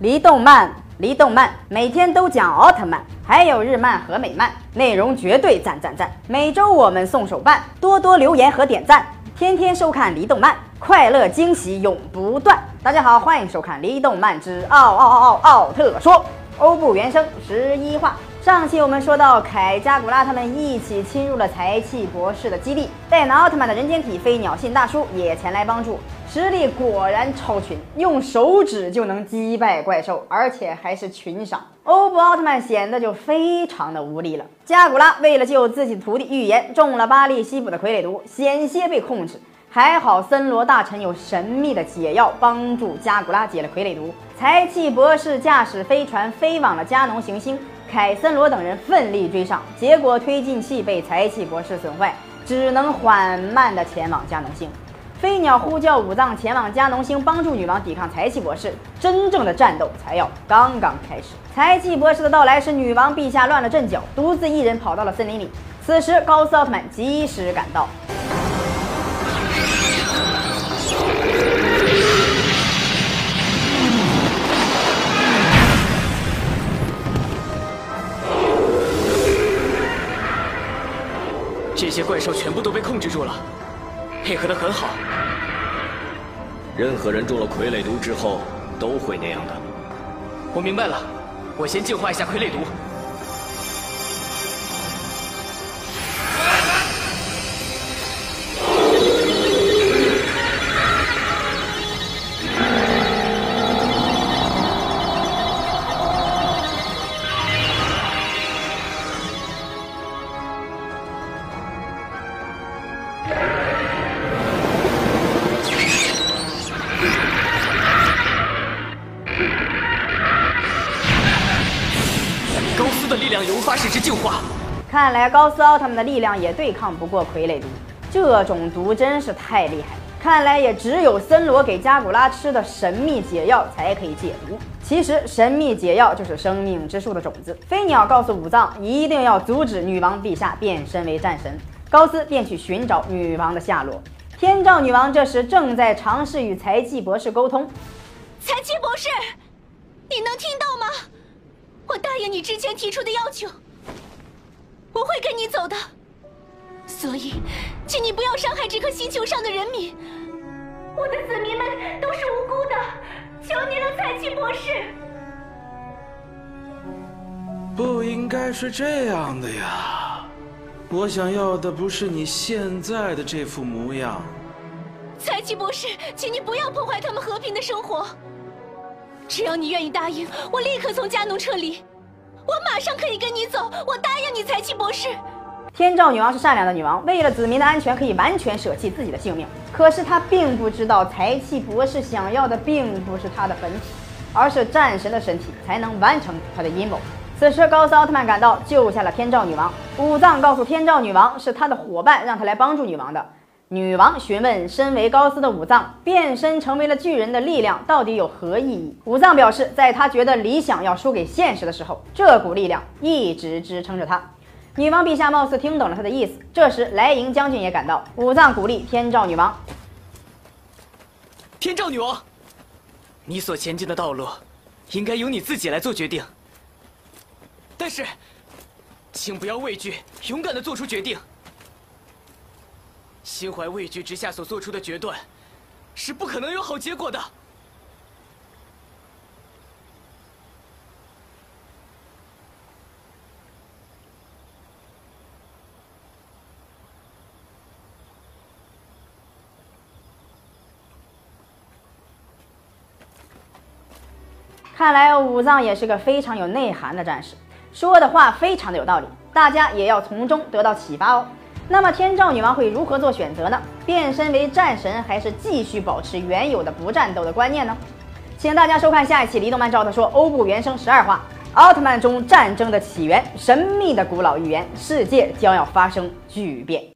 离动漫，离动漫，每天都讲奥特曼，还有日漫和美漫，内容绝对赞赞赞！每周我们送手办，多多留言和点赞，天天收看离动漫，快乐惊喜永不断。大家好，欢迎收看《离动漫之奥奥奥奥奥特说》，欧布原声十一话。上期我们说到，凯加古拉他们一起侵入了财气博士的基地，戴拿奥特曼的人间体飞鸟信大叔也前来帮助，实力果然超群，用手指就能击败怪兽，而且还是群伤。欧布奥特曼显得就非常的无力了。加古拉为了救自己徒弟预言，中了巴利西卜的傀儡毒，险些被控制。还好森罗大臣有神秘的解药，帮助加古拉解了傀儡毒。财气博士驾驶飞船飞往了加农行星，凯森罗等人奋力追上，结果推进器被财气博士损坏，只能缓慢的前往加农星。飞鸟呼叫武藏前往加农星帮助女王抵抗财气博士，真正的战斗才要刚刚开始。财气博士的到来使女王陛下乱了阵脚，独自一人跑到了森林里。此时高斯奥特曼及时赶到。这些怪兽全部都被控制住了，配合的很好。任何人中了傀儡毒之后都会那样的。我明白了，我先净化一下傀儡毒。斯的力量也无法使之净化。看来高斯奥特曼的力量也对抗不过傀儡毒，这种毒真是太厉害了。看来也只有森罗给加古拉吃的神秘解药才可以解毒。其实神秘解药就是生命之树的种子。飞鸟告诉武藏，一定要阻止女王陛下变身为战神。高斯便去寻找女王的下落。天照女王这时正在尝试与财气博士沟通。财气博士，你能听到吗？我答应你之前提出的要求，我会跟你走的。所以，请你不要伤害这颗星球上的人民。我的子民们都是无辜的，求您了，财气博士。不应该是这样的呀！我想要的不是你现在的这副模样。财气博士，请你不要破坏他们和平的生活。只要你愿意答应，我立刻从加农撤离。我马上可以跟你走，我答应你，财气博士。天照女王是善良的女王，为了子民的安全，可以完全舍弃自己的性命。可是她并不知道，财气博士想要的并不是她的本体，而是战神的身体，才能完成他的阴谋。此时，高斯奥特曼赶到，救下了天照女王。武藏告诉天照女王，是他的伙伴让他来帮助女王的。女王询问身为高斯的武藏，变身成为了巨人的力量到底有何意义？武藏表示，在他觉得理想要输给现实的时候，这股力量一直支撑着他。女王陛下貌似听懂了他的意思，这时莱茵将军也赶到，武藏鼓励天照女王。天照女王，你所前进的道路，应该由你自己来做决定。但是，请不要畏惧，勇敢的做出决定。心怀畏惧之下所做出的决断，是不可能有好结果的。看来武藏也是个非常有内涵的战士，说的话非常的有道理，大家也要从中得到启发哦。那么天照女王会如何做选择呢？变身为战神，还是继续保持原有的不战斗的观念呢？请大家收看下一期《离动漫照特说》欧布原声十二话：奥特曼中战争的起源，神秘的古老预言，世界将要发生巨变。